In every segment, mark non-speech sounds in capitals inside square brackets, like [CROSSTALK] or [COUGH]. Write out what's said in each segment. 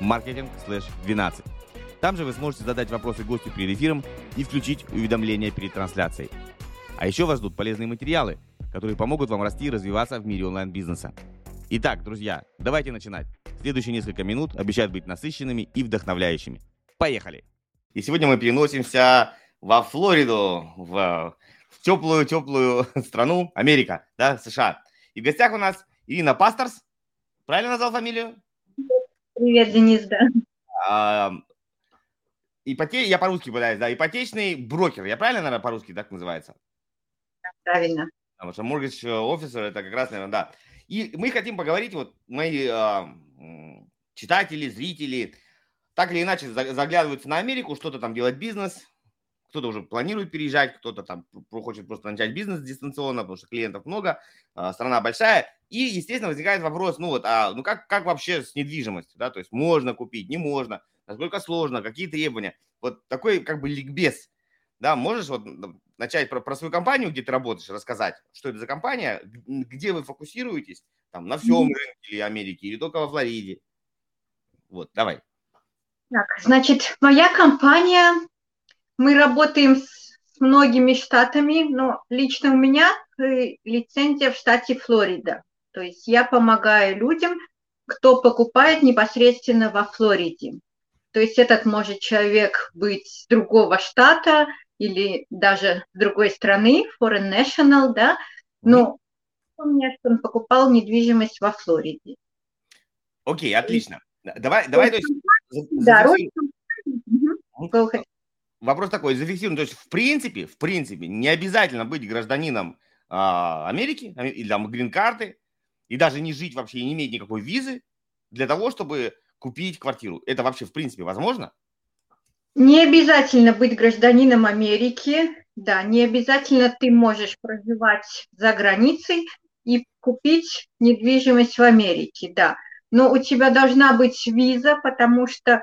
marketing/12. Там же вы сможете задать вопросы гостю перед эфиром и включить уведомления перед трансляцией. А еще вас ждут полезные материалы, которые помогут вам расти и развиваться в мире онлайн-бизнеса. Итак, друзья, давайте начинать. Следующие несколько минут обещают быть насыщенными и вдохновляющими. Поехали! И сегодня мы переносимся во Флориду, в, теплую-теплую страну, Америка, да, США. И в гостях у нас Ирина Пасторс. Правильно назвал фамилию? Привет, Денис, да. А, ипоте... Я по-русски пытаюсь, да, ипотечный брокер. Я правильно, наверное, по-русски так называется? Правильно. Потому что mortgage officer это как раз, наверное, да. И мы хотим поговорить, вот мои э, читатели, зрители, так или иначе заглядываются на Америку, что-то там делать бизнес, кто-то уже планирует переезжать, кто-то там хочет просто начать бизнес дистанционно, потому что клиентов много, а, страна большая. И, естественно, возникает вопрос, ну вот, а ну как, как вообще с недвижимостью, да, то есть можно купить, не можно, насколько сложно, какие требования. Вот такой как бы ликбез, да, можешь вот начать про, про свою компанию, где ты работаешь, рассказать, что это за компания, где вы фокусируетесь, там, на всем рынке или Америке, или только во Флориде. Вот, давай. Так, значит, моя компания мы работаем с многими штатами, но лично у меня лицензия в штате Флорида. То есть я помогаю людям, кто покупает непосредственно во Флориде. То есть этот может человек быть с другого штата или даже с другой страны, foreign national, да, но у меня, что он покупал недвижимость во Флориде. Окей, отлично. Давай, давай, то есть... Да, вопрос такой, зафиксируем, то есть в принципе, в принципе, не обязательно быть гражданином а, Америки или там грин-карты, и даже не жить вообще, и не иметь никакой визы для того, чтобы купить квартиру. Это вообще в принципе возможно? Не обязательно быть гражданином Америки, да, не обязательно ты можешь проживать за границей и купить недвижимость в Америке, да. Но у тебя должна быть виза, потому что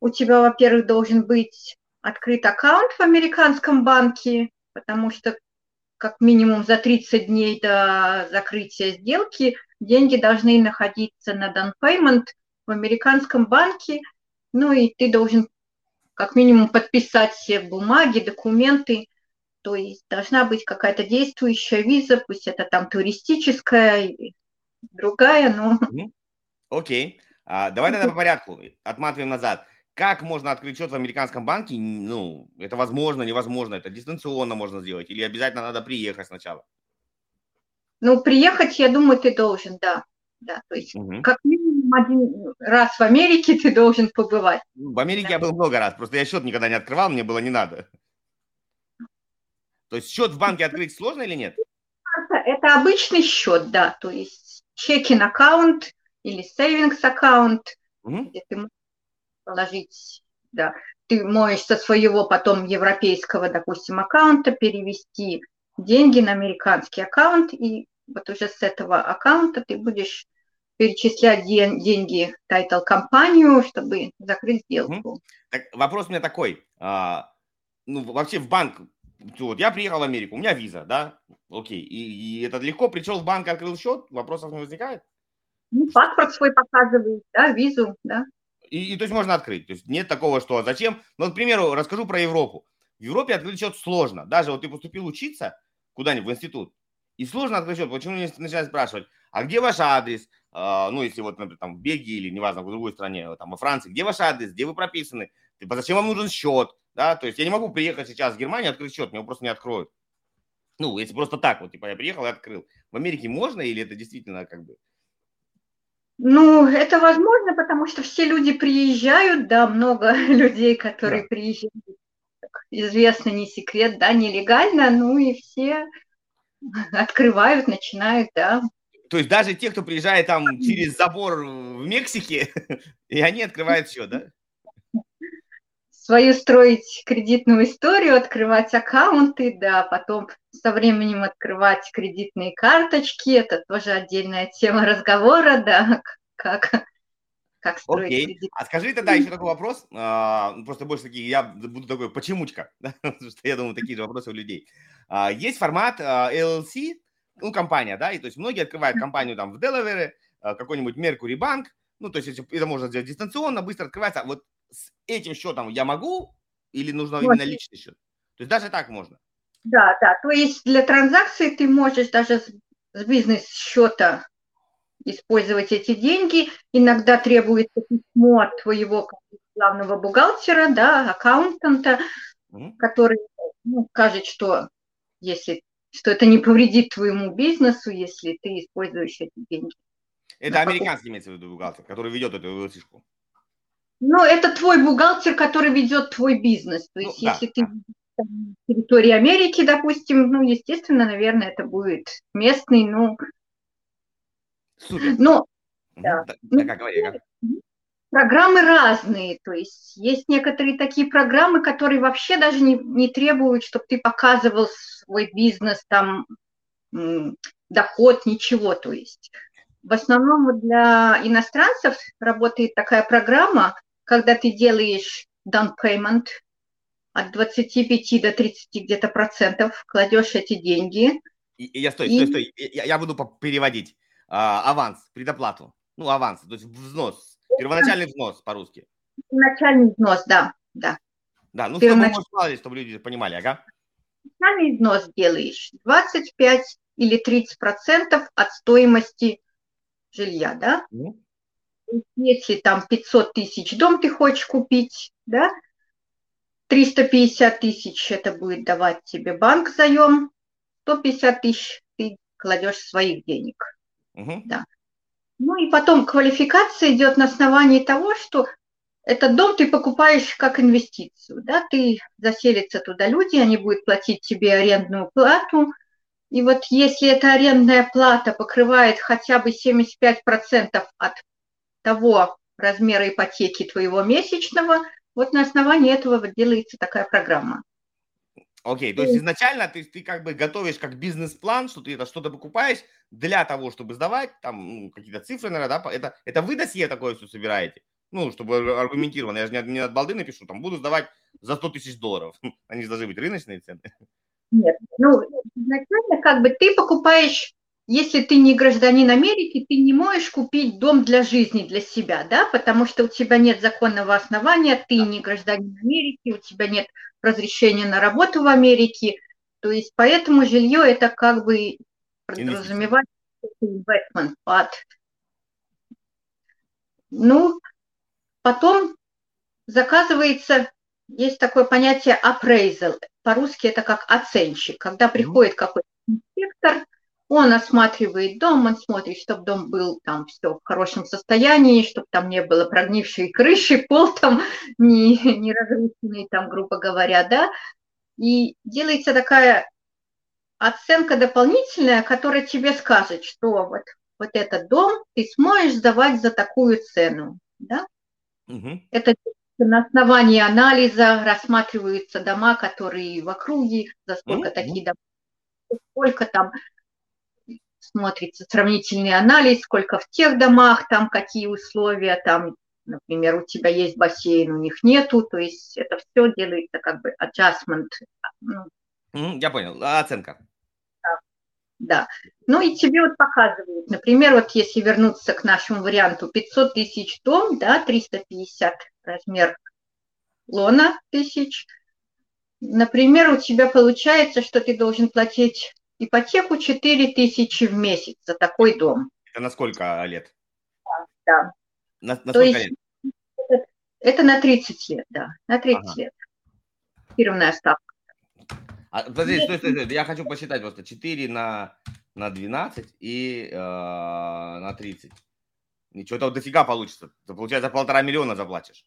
у тебя, во-первых, должен быть открыт аккаунт в американском банке, потому что как минимум за 30 дней до закрытия сделки деньги должны находиться на down payment в американском банке, ну и ты должен как минимум подписать все бумаги, документы, то есть должна быть какая-то действующая виза, пусть это там туристическая или другая, но... Окей. Okay. А, давай тогда по порядку, отматываем назад. Как можно открыть счет в американском банке? Ну, это возможно, невозможно, это дистанционно можно сделать, или обязательно надо приехать сначала? Ну, приехать, я думаю, ты должен, да. Да, то есть угу. как минимум один раз в Америке ты должен побывать. В Америке да. я был много раз, просто я счет никогда не открывал, мне было не надо. То есть счет в банке открыть сложно или нет? Это обычный счет, да, то есть checking account или savings account, угу. где ты можешь положить, да, ты можешь со своего потом европейского, допустим, аккаунта перевести деньги на американский аккаунт, и вот уже с этого аккаунта ты будешь перечислять ден- деньги title компанию, чтобы закрыть сделку. Так, вопрос у меня такой. А, ну, вообще в банк, вот я приехал в Америку, у меня виза, да, окей, и, и это легко, пришел в банк, открыл счет, вопросов не возникает? Ну, паспорт свой показывает, да, визу, да. И, и то есть можно открыть. То есть нет такого, что зачем. Ну, к примеру, расскажу про Европу. В Европе открыть счет сложно. Даже вот ты поступил учиться куда-нибудь в институт, и сложно открыть счет. Почему начинают спрашивать, а где ваш адрес? А, ну, если вот, например, там в Бельгии или, неважно, в другой стране, там во Франции, где ваш адрес, где вы прописаны? Типа, зачем вам нужен счет? Да, то есть я не могу приехать сейчас в Германию открыть счет, его просто не откроют. Ну, если просто так, вот, типа, я приехал и открыл. В Америке можно или это действительно как бы ну, это возможно, потому что все люди приезжают, да, много [LAUGHS] людей, которые да. приезжают, известно, не секрет, да, нелегально, ну и все открывают, начинают, да. То есть даже те, кто приезжает там через забор в Мексике, [LAUGHS] и они открывают счет, да? Свою строить кредитную историю, открывать аккаунты, да, потом со временем открывать кредитные карточки, это тоже отдельная тема разговора, да, [LAUGHS] как, как строить Окей. кредит. А скажи тогда еще [LAUGHS] такой вопрос, а, ну, просто больше такие, я буду такой почемучка, [LAUGHS] да? потому что я думаю, такие же вопросы у людей. А, есть формат а, LLC, ну, компания, да, и то есть многие открывают компанию там в Делавере, а, какой-нибудь Mercury Bank, ну, то есть это можно сделать дистанционно, быстро открывается. А Вот с этим счетом я могу или нужно Вот. именно личный счет? То есть даже так можно. Да, да, то есть для транзакции ты можешь даже с, бизнес-счета использовать эти деньги. Иногда требуется письмо от твоего главного бухгалтера, да, аккаунтанта, Мгм. который ну, скажет, что если что это не повредит твоему бизнесу, если ты используешь эти деньги. Это американский имеется в виду бухгалтер, который ведет эту LLC-шку. Но это твой бухгалтер, который ведет твой бизнес. То Ну, есть, да, если ты да. на территории Америки, допустим, ну, естественно, наверное, это будет местный, ну, Супер. но Мгм. да. Да, Ну, да, говори, программы разные. То есть есть некоторые такие программы, которые вообще даже не, не требуют, чтобы ты показывал свой бизнес, там, доход, ничего. То есть в основном для иностранцев работает такая программа, когда ты делаешь down payment от 25 до 30 где-то процентов, кладешь эти деньги, И, я стой, И- стой, стой. Я, я буду переводить. А, аванс, предоплату. Ну, аванс, то есть взнос. Первоначальный взнос по-русски. начальный взнос, да, да. Да, ну, чтобы, Первонач- может, мало ли, чтобы люди понимали, ага. Начальный взнос делаешь 25 или 30 процентов от стоимости жилья, да. Мгм. Если там 500 тысяч дом ты хочешь купить, да, 350 тысяч это будет давать тебе банк заем, 150 тысяч ты кладешь своих денег. Мгм. Ну и потом квалификация идет на основании того, что этот дом ты покупаешь как инвестицию, да, ты заселятся туда люди, они будут платить тебе арендную плату, и вот если эта арендная плата покрывает хотя бы 75% от того размера ипотеки твоего месячного, вот на основании этого делается такая программа. Окей, то есть изначально ты, ты как бы готовишь как бизнес-план, что ты это что-то покупаешь для того, чтобы сдавать, там ну, какие-то цифры, наверное, да, это, это вы досье такое все собираете? Ну, чтобы ар- аргументированно, я же не, не от балды напишу, там, буду сдавать за 100 тысяч долларов. Они же должны быть рыночные цены. Нет, ну, изначально как бы ты покупаешь, если ты не гражданин Америки, ты не можешь купить дом для жизни, для себя, да, потому что у тебя нет законного основания, ты не гражданин Америки, у тебя нет разрешения на работу в Америке, то есть поэтому жилье это как бы подразумевает investment под. Ну, потом заказывается, есть такое понятие appraisal, по-русски это как оценщик, когда приходит какой-то инспектор, он осматривает дом, он смотрит, чтобы дом был там все в хорошем состоянии, чтобы там не было прогнившей крыши, [LAUGHS] пол там не, не разрушенный, там, грубо говоря, да, и делается такая оценка дополнительная, которая тебе скажет, что вот, вот этот дом ты сможешь сдавать за такую цену, да, Мгм. это на основании анализа рассматриваются дома, которые в округе, за сколько Мгм. такие дома, сколько там смотрится сравнительный анализ, сколько в тех домах, там какие условия, там, например, у тебя есть бассейн, у них нету, то есть это все делается как бы adjustment, ну, Я понял. А Оценка. да. Ну и тебе вот показывают, например, вот если вернуться к нашему варианту, 500 тысяч дом, да, 350 размер лона тысяч, например, у тебя получается, что ты должен платить ипотеку 4 тысячи в месяц за такой дом. Это на сколько лет? Да. На, на То сколько есть лет? Это на 30 лет, да, на 30 Ага. лет. Фирменная ставка. А, подожди, стой, стой, стой. Я хочу посчитать просто 4 на, на 12 и э, на 30. Ничего, это дофига получится. Это получается полтора миллиона заплатишь.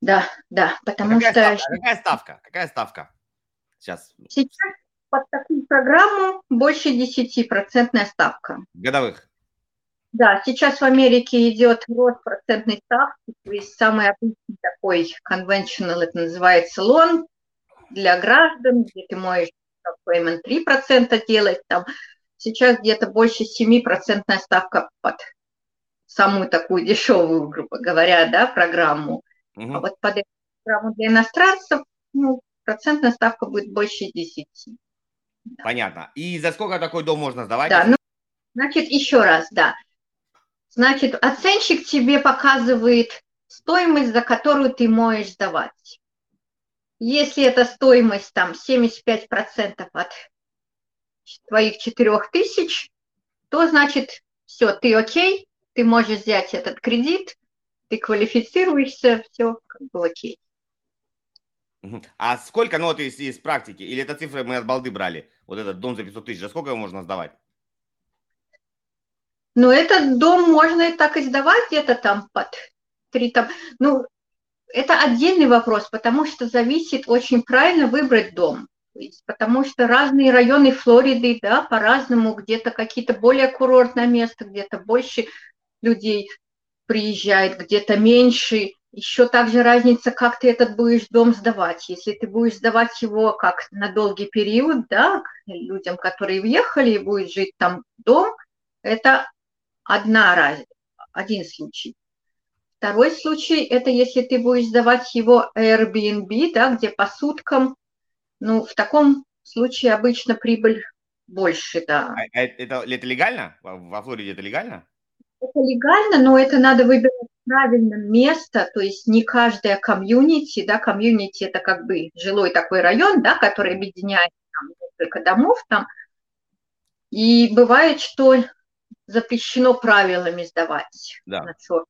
Да, да, А потому какая, что ставка? А какая ставка? Какая ставка? Сейчас. сейчас под такую программу больше 10% ставка. Годовых? Да, сейчас в Америке идет рост процентной ставки, то есть самый обычный такой conventional, это называется лон для граждан, где ты можешь payment 3% делать, там сейчас где-то больше 7% ставка под самую такую дешевую, грубо говоря, да, программу. Угу. А вот под эту программу для иностранцев, ну, процентная ставка будет больше 10. Да. Понятно. И за сколько такой дом можно сдавать? Да, ну, значит, еще раз, да. Значит, оценщик тебе показывает стоимость, за которую ты можешь сдавать. Если эта стоимость там 75% от твоих 4000, то значит, все, ты окей, ты можешь взять этот кредит, ты квалифицируешься, все как бы окей. А сколько, ну вот из, из практики, или это цифры мы от балды брали, вот этот дом за 500 тысяч, за сколько его можно сдавать? Ну, этот дом можно и так и сдавать где-то там под три там. Ну, это отдельный вопрос, потому что зависит очень правильно выбрать дом. Потому что разные районы Флориды, да, по-разному, где-то какие-то более курортное место, где-то больше людей приезжает, где-то меньше. Еще также разница, как ты этот будешь дом сдавать. Если ты будешь сдавать его как на долгий период, да, людям, которые въехали и будут жить там дом, это одна раз, один случай. Второй случай – это если ты будешь сдавать его Airbnb, да, где по суткам, ну, в таком случае обычно прибыль больше, да. А, а это, это легально? Во Флориде это легально? Это легально, но это надо выбирать правильное место, то есть не каждая комьюнити, да, комьюнити это как бы жилой такой район, да, который объединяет там, несколько домов там, и бывает, что запрещено правилами сдавать да. на черт.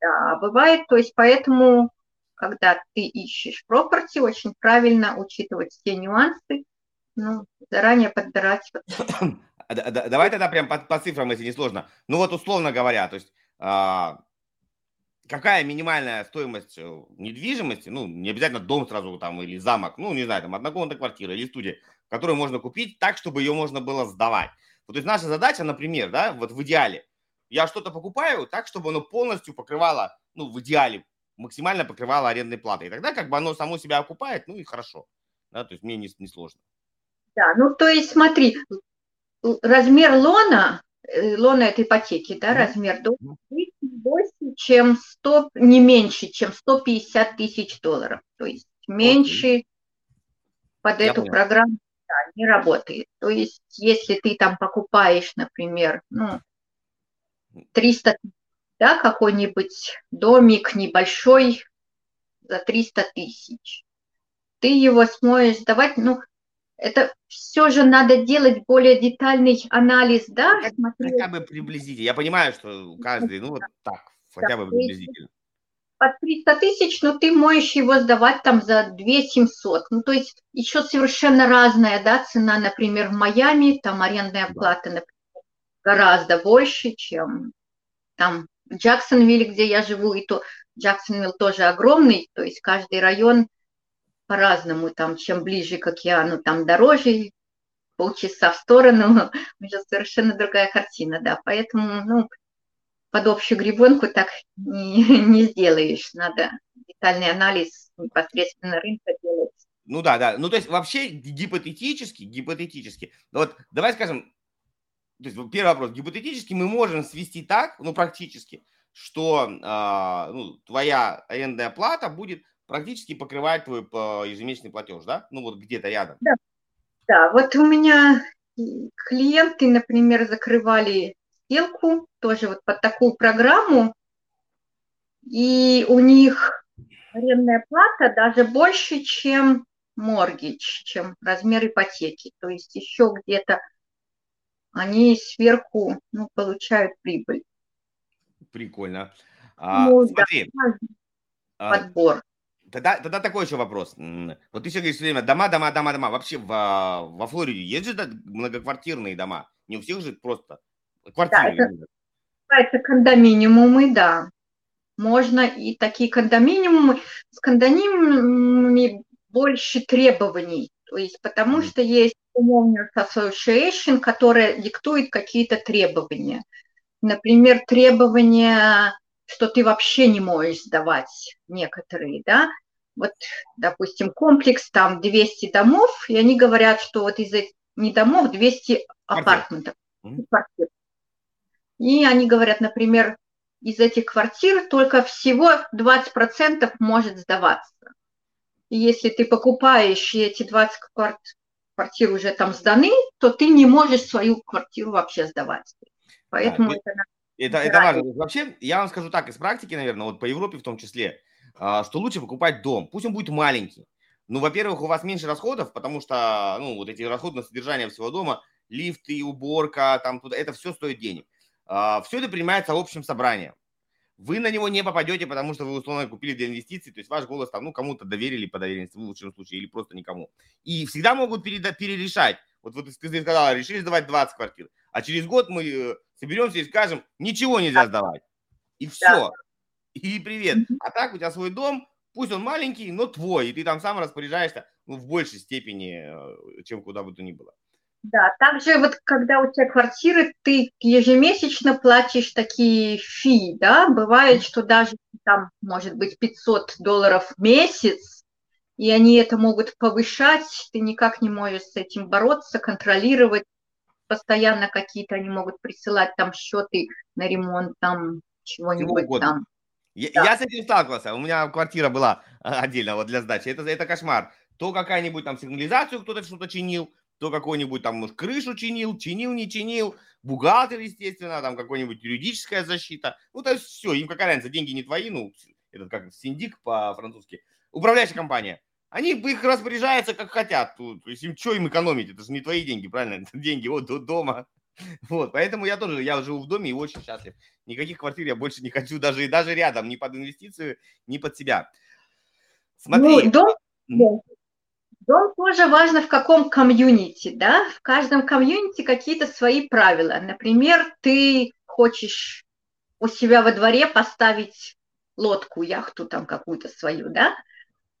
Да, бывает, то есть поэтому, когда ты ищешь property, очень правильно учитывать все нюансы, ну, заранее подбирать. [COUGHS] Давай тогда прям по, по цифрам, если не сложно. Ну вот условно говоря, то есть а, какая минимальная стоимость э, недвижимости, ну не обязательно дом сразу там или замок, ну не знаю, там однокомнатная квартира или студия, которую можно купить так, чтобы ее можно было сдавать. Вот, то есть наша задача, например, да, вот в идеале, я что-то покупаю так, чтобы оно полностью покрывало, ну, в идеале, максимально покрывало арендной платой. И тогда как бы оно само себя окупает, ну и хорошо. Да, то есть мне не, не сложно. Да, ну то есть смотри, размер лона, э, лона этой ипотеки, да, mm-hmm. размер дома больше, чем 100, не меньше, чем 150 тысяч долларов. То есть меньше okay. под Я эту понял. программу да, не работает. То есть, если ты там покупаешь, например, ну, 300, да, какой-нибудь домик небольшой за 300 тысяч, ты его сможешь сдавать, ну, это все же надо делать более детальный анализ, да? Хотя бы приблизительно. Я понимаю, что каждый, ну, вот так, хотя бы приблизительно под 300 тысяч, но ты можешь его сдавать там за 2 700. Ну, то есть еще совершенно разная, да, цена, например, в Майами, там арендная плата, например, гораздо больше, чем там в Джексонвилле, где я живу, и то Джексонвилл тоже огромный, то есть каждый район по-разному, там, чем ближе к океану, там дороже, полчаса в сторону, [LAUGHS] уже совершенно другая картина, да, поэтому, ну, под общую гребенку так не, [LAUGHS] не сделаешь. Надо детальный анализ непосредственно рынка делать. Ну да, да. Ну то есть вообще гипотетически, гипотетически. Вот давай скажем, то есть первый вопрос. Гипотетически мы можем свести так, ну практически, что э, ну, твоя арендная плата будет практически покрывать твой ежемесячный платеж, да? Ну вот где-то рядом. Да. Да, вот у меня клиенты, например, закрывали сделку тоже вот под такую программу, и у них арендная плата даже больше, чем моргидж, чем размер ипотеки. То есть еще где-то они сверху ну, получают прибыль. Прикольно. А, ну, смотри. Да, подбор. Тогда, тогда такой еще вопрос. Вот ты все говоришь все время дома, дома, дома, дома. Вообще в, во Флориде есть же многоквартирные дома? Не у всех же просто квартиры. Да, это, это кондоминиумы, да. Можно и такие кондоминиумы. С кондоминиумами больше требований. То есть потому что есть Homeowners Association, которая диктует какие-то требования. Например, требования, что ты вообще не можешь сдавать некоторые, да, вот, допустим, комплекс, там 200 домов, и они говорят, что вот из этих не домов, 200 апартментов, квартир. И они говорят, например, из этих квартир только всего 20% может сдаваться. И если ты покупаешь, и эти 20 квартир уже там сданы, то ты не можешь свою квартиру вообще сдавать. Поэтому да, это... Это, это важно. Вообще, я вам скажу так, из практики, наверное, вот по Европе в том числе, что лучше покупать дом. Пусть он будет маленький. Ну, во-первых, у вас меньше расходов, потому что, ну, вот эти расходы на содержание всего дома, лифты, уборка, там, туда, это все стоит денег. А, все это принимается общим собранием. Вы на него не попадете, потому что вы, условно, купили для инвестиций, то есть ваш голос там, ну, кому-то доверили по доверенности в лучшем случае, или просто никому. И всегда могут перерешать. Вот, вот ты сказала, решили сдавать 20 квартир, а через год мы э, соберемся и скажем, ничего нельзя сдавать. И все. И привет. А так у тебя свой дом, пусть он маленький, но твой, и ты там сам распоряжаешься ну, в большей степени, э, чем куда бы то ни было. Да, также вот когда у тебя квартиры, ты ежемесячно платишь такие фи, да, бывает, что даже там может быть 500 долларов в месяц, и они это могут повышать, ты никак не можешь с этим бороться, контролировать, постоянно какие-то они могут присылать там счеты на ремонт, там чего-нибудь там. Я, да. я с этим сталкивался. У меня квартира была а, отдельно вот для сдачи. Это, это кошмар. То какая-нибудь там сигнализацию кто-то что-то чинил, то какой-нибудь там может, крышу чинил, чинил, не чинил, бухгалтер, естественно, там какой-нибудь юридическая защита. Ну, то есть все, им какая разница, деньги не твои, ну, этот как синдик по-французски, управляющая компания. Они их распоряжаются как хотят. То есть им что им экономить? Это же не твои деньги, правильно? Это [LAUGHS] деньги вот до дома. Вот, поэтому я тоже, я живу в доме и очень счастлив. Никаких квартир я больше не хочу, даже, даже рядом, ни под инвестицию, ни под себя. Смотри. Ну, дом, дом. дом тоже важно в каком комьюнити, да? В каждом комьюнити какие-то свои правила. Например, ты хочешь у себя во дворе поставить лодку, яхту там какую-то свою, да?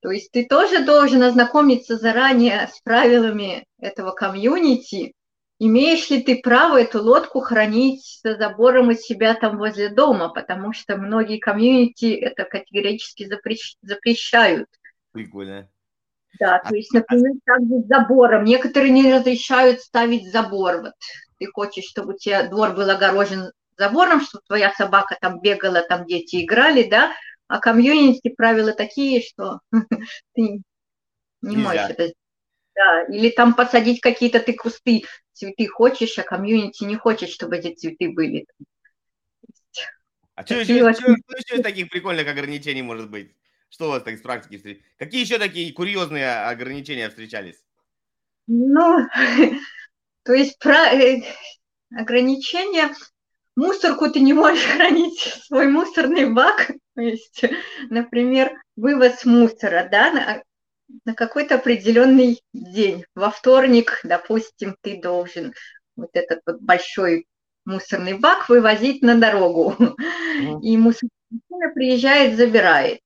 То есть ты тоже должен ознакомиться заранее с правилами этого комьюнити, имеешь ли ты право эту лодку хранить за забором у себя там возле дома, потому что многие комьюнити это категорически запрещ... запрещают. Прикольно. Да, то есть, например, также с забором. Некоторые не разрешают ставить забор. Вот ты хочешь, чтобы у тебя двор был огорожен забором, чтобы твоя собака там бегала, там дети играли, да, а комьюнити правила такие, что [LAUGHS] ты не можешь это сделать. Да, или там посадить какие-то ты кусты, цветы хочешь, а комьюнити не хочет, чтобы эти цветы были. А что еще, что, что еще таких прикольных ограничений может быть? Что у вас так из практики встречались? Какие еще такие курьезные ограничения встречались? Ну, [LAUGHS] то есть про э, ограничения, мусорку ты не можешь [LAUGHS] хранить, свой мусорный бак, то есть, например, вывоз мусора, да, на какой-то определенный день. Во вторник, допустим, ты должен вот этот вот большой мусорный бак вывозить на дорогу. Mm-hmm. И мусорная приезжает, забирает.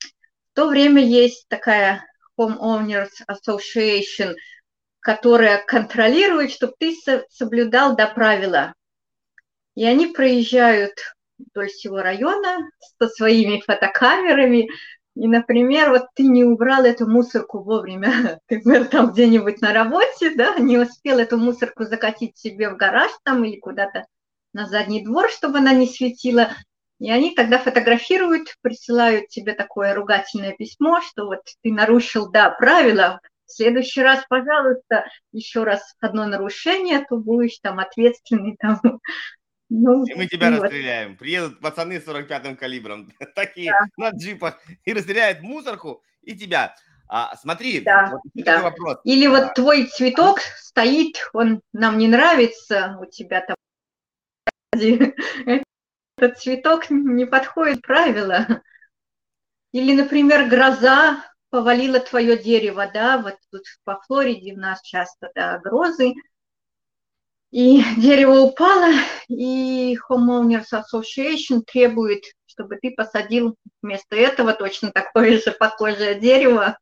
В то время есть такая Homeowners Association, которая контролирует, чтобы ты соблюдал до правила. И они проезжают вдоль всего района со своими фотокамерами, и, например, вот ты не убрал эту мусорку вовремя, [LAUGHS] ты, например, там где-нибудь на работе, да, не успел эту мусорку закатить себе в гараж там или куда-то на задний двор, чтобы она не светила, и они тогда фотографируют, присылают тебе такое ругательное письмо, что вот ты нарушил, да, правила, в следующий раз, пожалуйста, еще раз одно нарушение, то будешь там ответственный [LAUGHS] там ну, и мы тебя вот. расстреляем. Приедут пацаны с 45-м калибром, [LAUGHS] такие да. на джипах, и расстреляют мусорку и тебя. А, смотри, да, вот да. вопрос. Или а, вот твой цветок стоит, он нам не нравится, у тебя там [LAUGHS] этот цветок не подходит правила. Или, например, гроза повалила твое дерево, да, вот тут по Флориде у нас часто, да, грозы, и [LAUGHS] дерево упало, и Homeowners Association требует, чтобы ты посадил вместо этого точно такое же похожее дерево.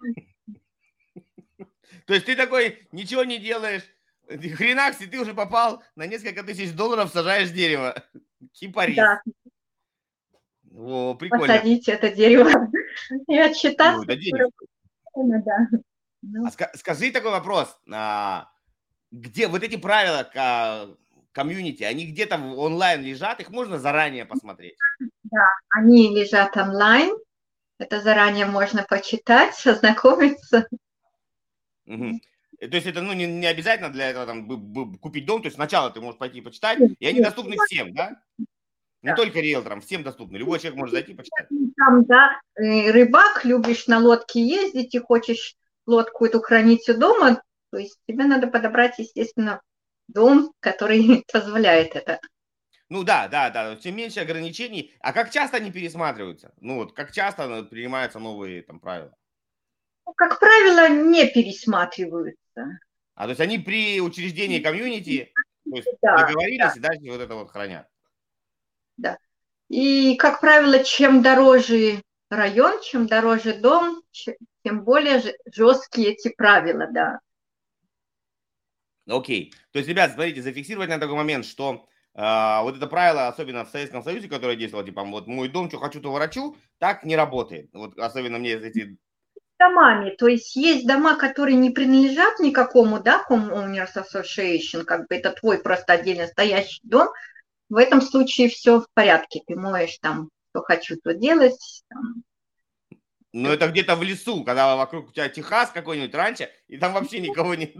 [LAUGHS] То есть ты такой ничего не делаешь, хренакс, и ты уже попал на несколько тысяч долларов, сажаешь дерево. [LAUGHS] Кипарис. Да. О, прикольно. Посадить это дерево и отчитаться. Ну, это дерево. Да. Ну. А скажи такой вопрос. А, где вот эти правила комьюнити, они где-то онлайн лежат, их можно заранее посмотреть? Да, они лежат онлайн. Это заранее можно почитать, [LAUGHS] ознакомиться. Угу. То есть это ну, не, не обязательно для этого там, купить дом, то есть сначала ты можешь пойти почитать, и они доступны всем, да? Не да. только риэлторам, всем доступны. Любой человек может зайти почитать. Там, да, э, рыбак, любишь на лодке ездить и хочешь лодку эту хранить у дома, то есть тебе надо подобрать, естественно, дом, который [LAUGHS] позволяет это. Ну да, да, да, тем меньше ограничений. А как часто они пересматриваются? Ну вот, как часто принимаются новые там правила? Ну, как правило, не пересматриваются. А то есть они при учреждении комьюнити то есть да, договорились да. и дальше вот это вот хранят? Да. И, как правило, чем дороже район, чем дороже дом, тем более жесткие эти правила, да. Окей. То есть, ребят, смотрите, зафиксировать на такой момент, что э, вот это правило, особенно в Советском Союзе, которое действовало, типа, вот мой дом, что хочу, то ворочу, так не работает. Вот особенно мне эти домами. То есть есть дома, которые не принадлежат никакому, да, Homeowners Association, как бы это твой просто отдельно стоящий дом. В этом случае все в порядке. Ты моешь там, что хочу, то делать. Там. Ну, это где-то в лесу, когда вокруг у тебя Техас какой-нибудь раньше, и там вообще никого нет.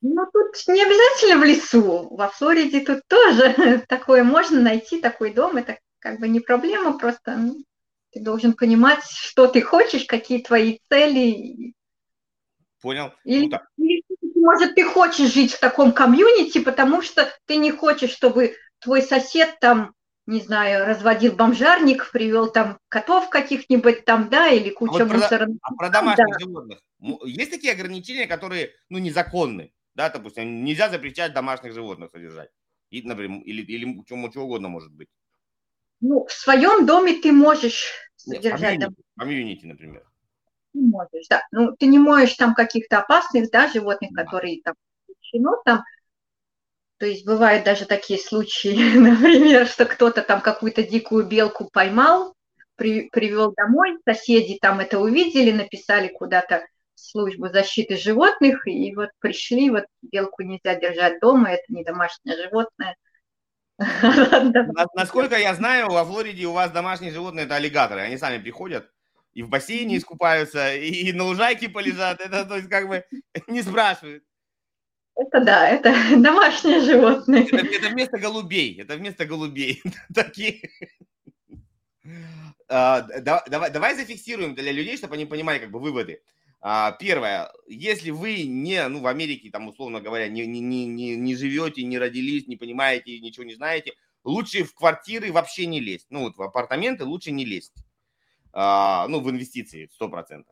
Ну, тут не обязательно в лесу. Во Флориде тут тоже [LAUGHS] такое можно найти, такой дом. Это как бы не проблема, просто ну, ты должен понимать, что ты хочешь, какие твои цели. Понял. Или, ну, или, может, ты хочешь жить в таком комьюнити, потому что ты не хочешь, чтобы твой сосед там, не знаю, разводил бомжарник, привел там котов каких-нибудь там, да, или куча а вот мусора. Про, а про домашних да. животных. Есть такие ограничения, которые, ну, незаконны, да, допустим, нельзя запрещать домашних животных содержать. И, например, или, или чему, чего угодно может быть. Ну, в своем доме ты можешь содержать. Нет, комьюнити, например. Ты можешь, да. Ну, ты не можешь там каких-то опасных, да, животных, да. которые там ну, там. То есть бывают даже такие случаи, [LAUGHS] например, что кто-то там какую-то дикую белку поймал, при, привел домой, соседи там это увидели, написали куда-то в службу защиты животных, и вот пришли, вот белку нельзя держать дома, это не домашнее животное [LAUGHS] – Насколько я знаю, во Флориде у вас домашние животные это аллигаторы. Они сами приходят и в бассейне искупаются, и на лужайке полежат. Это, то есть, как бы [LAUGHS] не спрашивают. Это да, это [LAUGHS] домашние животные. Это, это вместо голубей. Это вместо голубей. Такие. А, давай, давай зафиксируем для людей, чтобы они понимали как бы выводы. А, первое, если вы не, ну, в Америке, там, условно говоря, не, не, не, не живете, не родились, не понимаете, ничего не знаете, лучше в квартиры вообще не лезть. Ну, вот в апартаменты лучше не лезть. А, ну, в инвестиции, 100%.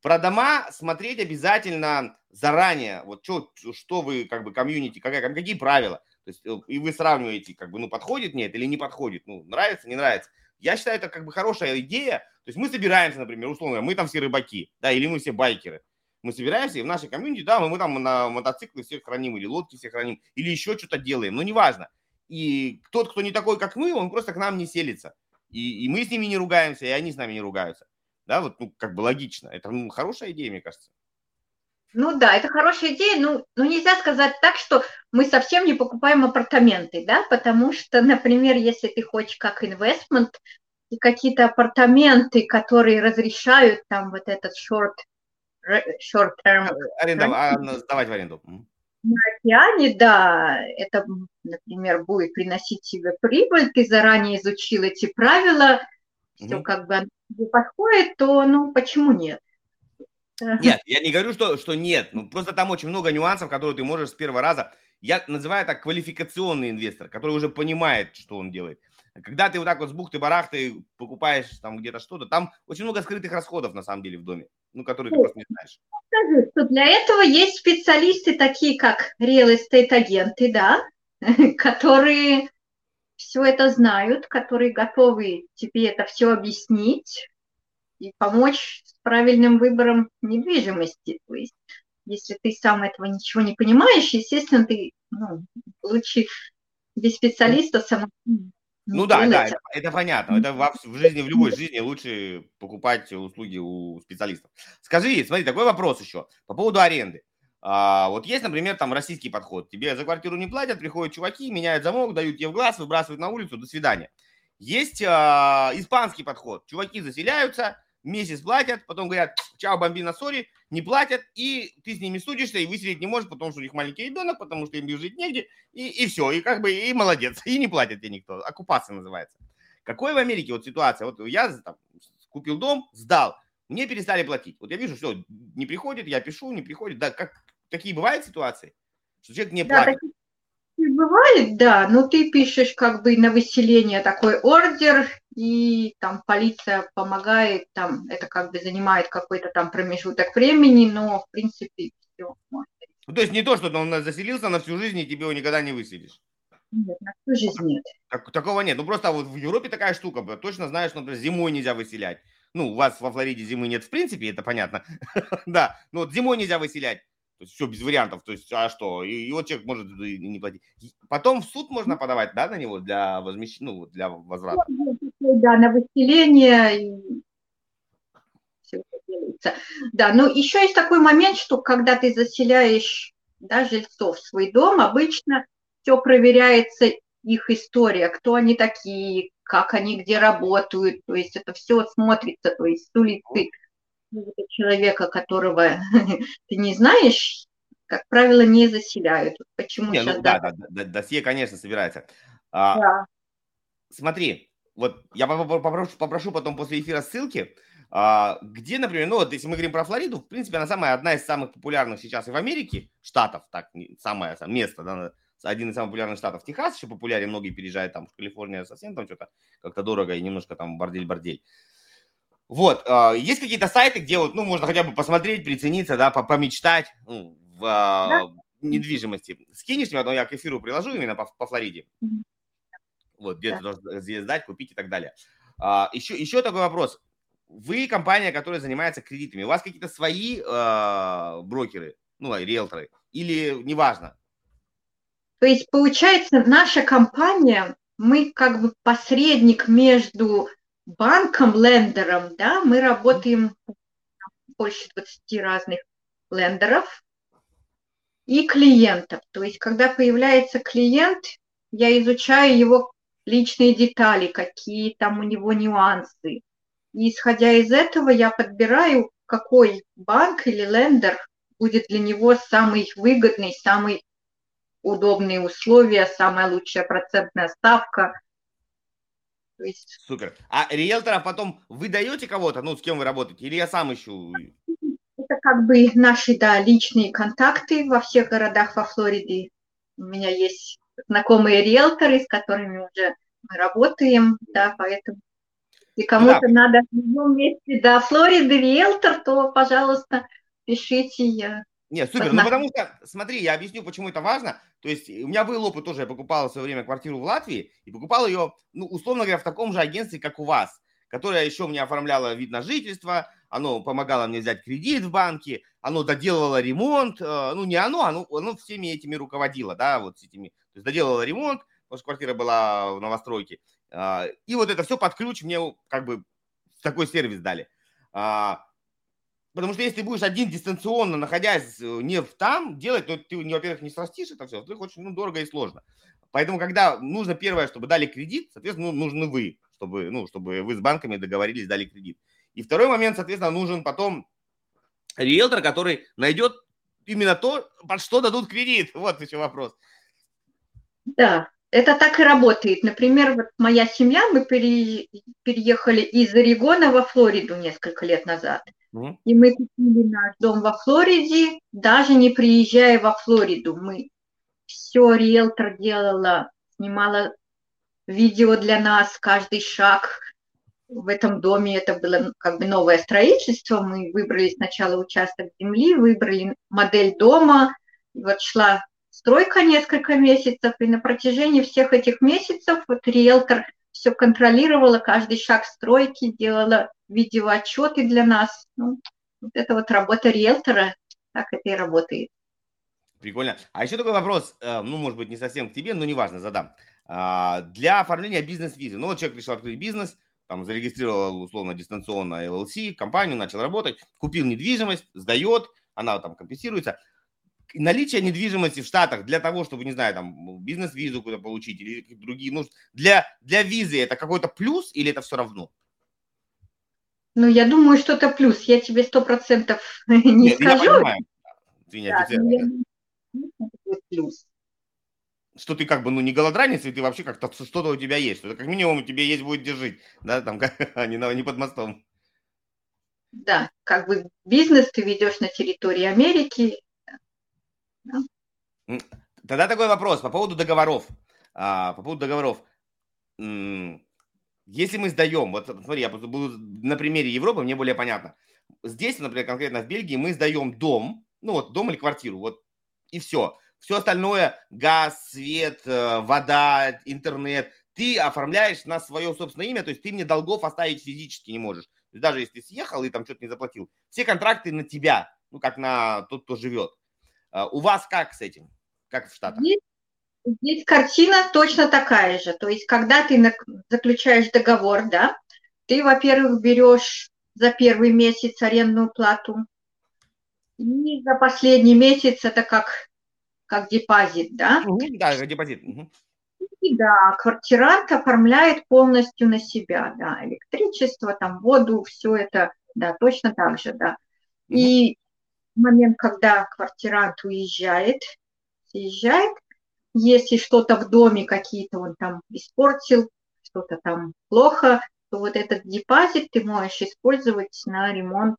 Про дома смотреть обязательно заранее. Вот что, что вы, как бы, комьюнити, какая, какие правила. То есть, э, и вы сравниваете, как бы, ну, подходит мне это или не подходит. Ну, нравится, не нравится. Я считаю, это как бы хорошая идея. То есть мы собираемся, например, условно, мы там все рыбаки, да, или мы все байкеры. Мы собираемся и в нашей комьюнити, да, мы, мы там на мотоциклы все храним, или лодки все храним, или еще что-то делаем, но неважно. И тот, кто не такой, как мы, он просто к нам не селится. И, и мы с ними не ругаемся, и они с нами не ругаются. Да, вот, ну, как бы логично. Это ну, хорошая идея, мне кажется. Ну да, это хорошая идея, ну, ну нельзя сказать так, что мы совсем не покупаем апартаменты, да, потому что, например, если ты хочешь как инвестмент и какие-то апартаменты, которые разрешают там вот этот short, short term. Аренда, а, ну, сдавать в аренду. На океане, да, это, например, будет приносить тебе прибыль, ты заранее изучил эти правила, все mm как бы подходит, то, ну, почему нет? Нет, я не говорю, что, что нет. Ну, просто там очень много нюансов, которые ты можешь с первого раза. Я называю это квалификационный инвестор, который уже понимает, что он делает. Когда ты вот так вот с бухты-барахты покупаешь там где-то что-то, там очень много скрытых расходов на самом деле в доме, ну, которые ты просто не знаешь. Скажи, что для этого есть специалисты такие, как real estate агенты, да, [LAUGHS] которые все это знают, которые готовы тебе это все объяснить, и помочь с правильным выбором недвижимости. То есть, если ты сам этого ничего не понимаешь, естественно, ты ну, лучше без специалиста сам ну да, да, это, это понятно. Это в, в жизни, в любой жизни лучше покупать услуги у специалистов. Скажи, смотри, такой вопрос еще по поводу аренды. А, вот есть, например, там российский подход. Тебе за квартиру не платят, приходят чуваки, меняют замок, дают тебе в глаз, выбрасывают на улицу, до свидания. Есть а, испанский подход. Чуваки заселяются, месяц платят, потом говорят, чао, бомбина, сори, не платят, и ты с ними судишься, и выселить не можешь, потому что у них маленький ребенок, потому что им жить негде, и, и все, и как бы, и молодец, [LAUGHS] и не платят тебе никто. Оккупация называется. Какой в Америке вот ситуация? Вот я там, купил дом, сдал, мне перестали платить. Вот я вижу, что не приходит, я пишу, не приходит. Да, как такие бывают ситуации, что человек не да, платит? Бывает, да, но ты пишешь как бы на выселение такой ордер, и там полиция помогает, там это как бы занимает какой-то там промежуток времени, но в принципе все. Ну, то есть не то, что он заселился на всю жизнь, и тебе его никогда не выселишь. Нет, на всю жизнь нет. Так, такого нет. Ну просто вот в Европе такая штука, точно знаешь, что например, зимой нельзя выселять. Ну, у вас во Флориде зимы нет в принципе, это понятно. [LAUGHS] да, но вот зимой нельзя выселять. То есть все без вариантов. То есть, а что? И, вот человек может не платить. Потом в суд можно подавать, да, на него для возмещения, ну, для возврата. Да, на выселение. Да, но еще есть такой момент, что когда ты заселяешь да, жильцов в свой дом, обычно все проверяется их история, кто они такие, как они где работают, то есть это все смотрится, то есть с улицы человека, которого [LAUGHS] ты не знаешь, как правило, не заселяют. Почему не, сейчас? Ну, да, да, да, досье, конечно, собирается. А, да. Смотри, вот я попрошу, попрошу потом после эфира ссылки, а, где, например, ну вот если мы говорим про Флориду, в принципе, она самая, одна из самых популярных сейчас и в Америке штатов, так, самое место, да, один из самых популярных штатов Техас еще популярен, многие переезжают там в Калифорнию совсем там что-то как-то дорого и немножко там бордель-бордель. Вот, э, есть какие-то сайты, где вот, ну, можно хотя бы посмотреть, прицениться, да, помечтать ну, в э, да. недвижимости. Скинешь мне, но я к эфиру приложу именно по, по Флориде. Вот, где да. ты должен здесь сдать, купить и так далее. А, еще, еще такой вопрос. Вы компания, которая занимается кредитами. У вас какие-то свои э, брокеры, ну, риэлторы, или неважно? То есть, получается, наша компания, мы как бы посредник между банком, лендером, да, мы работаем больше 20 разных лендеров и клиентов. То есть, когда появляется клиент, я изучаю его личные детали, какие там у него нюансы. И исходя из этого, я подбираю, какой банк или лендер будет для него самый выгодный, самый удобные условия, самая лучшая процентная ставка – то есть... Супер. А риэлтора потом вы даете кого-то, ну, с кем вы работаете, или я сам ищу? Это как бы наши, да, личные контакты во всех городах во Флориде. У меня есть знакомые риэлторы, с которыми уже мы работаем, да, поэтому если кому-то да. надо в одном месте до Флориды риэлтор, то, пожалуйста, пишите, я нет, супер. Ну, потому что, смотри, я объясню, почему это важно. То есть у меня был опыт тоже, я покупал в свое время квартиру в Латвии и покупал ее, ну, условно говоря, в таком же агентстве, как у вас, которое еще мне оформляло вид на жительство, оно помогало мне взять кредит в банке, оно доделывало ремонт, э, ну, не оно, оно, оно всеми этими руководило, да, вот с этими, то есть доделывало ремонт, потому что квартира была в новостройке, а, и вот это все под ключ мне как бы такой сервис дали. А, Потому что если ты будешь один дистанционно, находясь э, не в там делать, то ты, во-первых, не срастишь это все, во-вторых, очень ну, дорого и сложно. Поэтому, когда нужно первое, чтобы дали кредит, соответственно, ну, нужны вы, чтобы, ну, чтобы вы с банками договорились, дали кредит. И второй момент, соответственно, нужен потом риэлтор, который найдет именно то, под что дадут кредит. [LAUGHS] Вот еще вопрос. Да, это так и работает. Например, вот моя семья, мы переехали из Орегона во Флориду несколько лет назад. И мы купили наш дом во Флориде, даже не приезжая во Флориду. Мы все риэлтор делала, снимала видео для нас, каждый шаг в этом доме. Это было как бы новое строительство. Мы выбрали сначала участок земли, выбрали модель дома. И вот шла стройка несколько месяцев, и на протяжении всех этих месяцев вот риэлтор все контролировала, каждый шаг стройки, делала видеоотчеты для нас. Ну, вот это вот работа риэлтора, так это и работает. Прикольно. А еще такой вопрос, э, ну, может быть, не совсем к тебе, но неважно, задам. А, для оформления бизнес-визы, ну, вот человек решил открыть бизнес, там, зарегистрировал, условно, дистанционно LLC, компанию, начал работать, купил недвижимость, сдает, она там компенсируется. Наличие недвижимости в Штатах для того, чтобы, не знаю, там, бизнес-визу куда получить или другие нужды, для, для визы это какой-то плюс или это все равно? Ну, я думаю, что это плюс. Я тебе сто процентов [LAUGHS] не Нет, скажу. Я понимаю. Ты не да, это плюс. Что ты как бы, ну, не голодранец, и ты вообще как-то что-то у тебя есть. Что-то как минимум у тебя есть будет держать, да, там, [LAUGHS] а не, не под мостом. Да, как бы бизнес ты ведешь на территории Америки. Да. Тогда такой вопрос по поводу договоров. А, по поводу договоров. Если мы сдаем, вот смотри, я буду на примере Европы, мне более понятно. Здесь, например, конкретно в Бельгии, мы сдаем дом, ну вот дом или квартиру, вот и все. Все остальное, газ, свет, э, вода, интернет, ты оформляешь на свое собственное имя, то есть ты мне долгов оставить физически не можешь. Даже если ты съехал и там что-то не заплатил, все контракты на тебя, ну как на тот, кто живет. А у вас как с этим? Как в Штатах? Здесь, здесь картина точно такая же. То есть когда ты заключаешь договор, да, ты, во-первых, берешь за первый месяц арендную плату, и за последний месяц это как, как депозит, да? Да, депозит. Угу. И да, квартирант оформляет полностью на себя, да, электричество, там, воду, все это, да, точно так же, да. И момент, когда квартирант уезжает, съезжает, если что-то в доме какие-то он там испортил, что-то там плохо, то вот этот депозит ты можешь использовать на ремонт.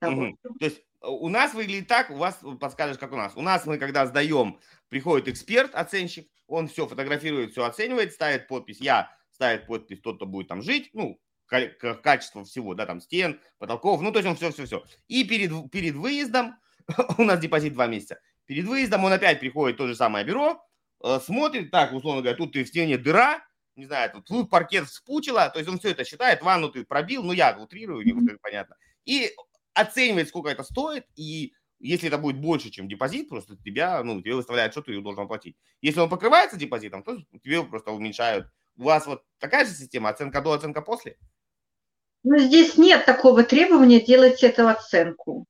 Угу. То есть у нас выглядит так, у вас подскажешь, как у нас. У нас мы, когда сдаем, приходит эксперт, оценщик, он все фотографирует, все оценивает, ставит подпись, я ставит подпись, тот, кто будет там жить, ну, качество всего, да, там стен, потолков, ну, то есть он все-все-все. И перед, перед выездом, [LAUGHS] у нас депозит два месяца, перед выездом он опять приходит в то же самое бюро, э, смотрит, так, условно говоря, тут ты в стене дыра, не знаю, тут, тут паркет вспучило, то есть он все это считает, ванну ты пробил, ну, я утрирую, mm-hmm. понятно. И оценивает, сколько это стоит, и если это будет больше, чем депозит, просто тебя, ну, тебе выставляют, что ты должен платить. Если он покрывается депозитом, то тебе просто уменьшают. У вас вот такая же система, оценка до, оценка после? Ну, здесь нет такого требования делать эту оценку.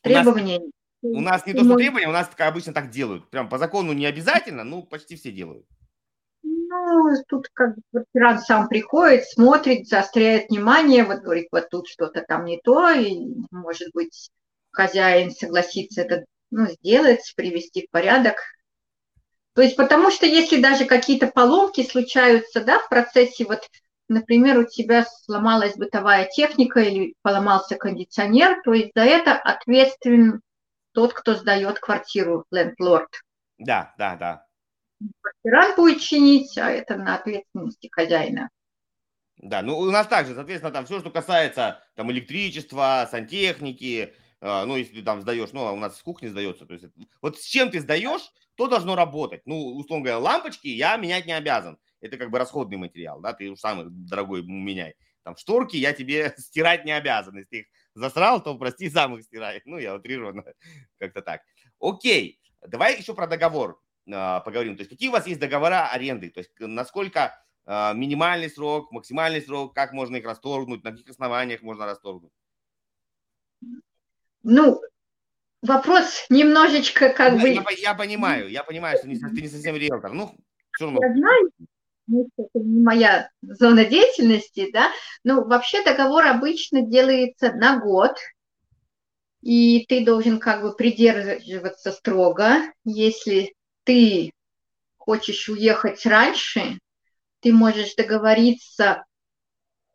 Требования. У нас, у нас не то, что требования, у нас обычно так делают. Прям по закону не обязательно, но почти все делают. Ну, тут как бы квартирант сам приходит, смотрит, заостряет внимание, вот говорит, вот тут что-то там не то, и, может быть, хозяин согласится это ну, сделать, привести в порядок. То есть потому что если даже какие-то поломки случаются да, в процессе, вот, например, у тебя сломалась бытовая техника или поломался кондиционер, то есть за это ответственен тот, кто сдает квартиру, лендлорд. Да, да, да квартирант будет чинить, а это на ответственности хозяина. Да, ну у нас также, соответственно, там все, что касается там электричества, сантехники, э, ну если ты там сдаешь, ну а у нас с кухни сдается, то есть вот с чем ты сдаешь, то должно работать. Ну, условно говоря, лампочки я менять не обязан. Это как бы расходный материал, да, ты уж самый дорогой меняй. Там шторки я тебе [LAUGHS] стирать не обязан. Если ты их засрал, то прости, сам их стирай. Ну, я утрированно [LAUGHS] как-то так. Окей, давай еще про договор. А, поговорим. То есть какие у вас есть договора аренды? То есть насколько а, минимальный срок, максимальный срок, как можно их расторгнуть, на каких основаниях можно расторгнуть? Ну, вопрос немножечко как я, бы... Я, я понимаю, я понимаю, что ты не совсем риэлтор. Ну, все равно. Я знаю, ну, это не моя зона деятельности, да, но вообще договор обычно делается на год, и ты должен как бы придерживаться строго, если ты хочешь уехать раньше, ты можешь договориться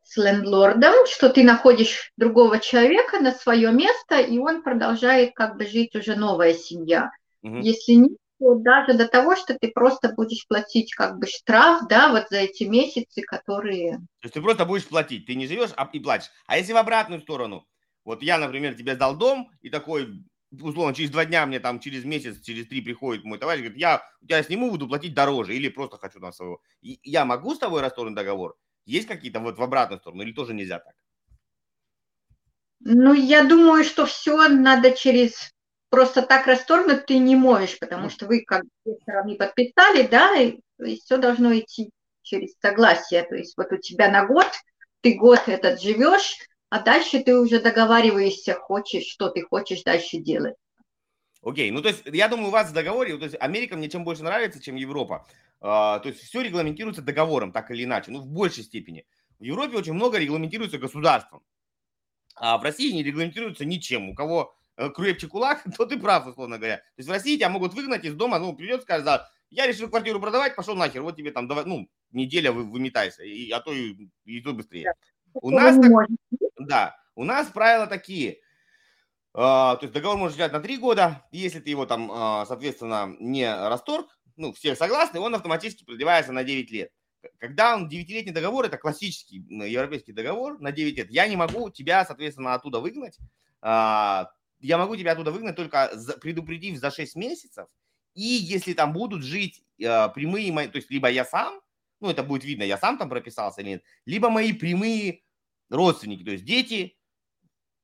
с лендлордом, что ты находишь другого человека на свое место, и он продолжает как бы жить уже новая семья. Угу. Если нет, то даже до того, что ты просто будешь платить как бы штраф, да, вот за эти месяцы, которые... То есть ты просто будешь платить, ты не живешь а и платишь. А если в обратную сторону? Вот я, например, тебе сдал дом, и такой, условно, через два дня мне там, через месяц, через три приходит мой товарищ, говорит, я тебя сниму, буду платить дороже, или просто хочу на своего. И я могу с тобой расторгнуть договор? Есть какие-то вот в обратную сторону, или тоже нельзя так? Ну, я думаю, что все надо через... Просто так расторгнуть ты не можешь, потому что вы как две стороны подписали, да, и, и все должно идти через согласие. То есть вот у тебя на год, ты год этот живешь, а дальше ты уже договариваешься, хочешь, что ты хочешь дальше делать. Окей, okay. ну то есть я думаю, у вас в договоре, то есть Америка мне чем больше нравится, чем Европа. Uh, то есть все регламентируется договором, так или иначе, ну в большей степени. В Европе очень много регламентируется государством, а в России не регламентируется ничем. У кого крепче кулак, [LAUGHS] то ты прав, условно говоря. То есть в России тебя могут выгнать из дома, ну придет, скажет, да, я решил квартиру продавать, пошел нахер, вот тебе там, давай, ну, неделя вы, выметайся, и, а то и, и то быстрее. У нас, так, да, у нас правила такие. Uh, то есть договор может взять на три года. Если ты его там, uh, соответственно, не расторг, ну, все согласны, он автоматически продлевается на 9 лет. Когда он 9-летний договор, это классический европейский договор на 9 лет, я не могу тебя, соответственно, оттуда выгнать. Я могу тебя оттуда выгнать только предупредив за 6 месяцев. И если там будут жить прямые мои, то есть либо я сам, ну, это будет видно, я сам там прописался или нет, либо мои прямые родственники, то есть дети,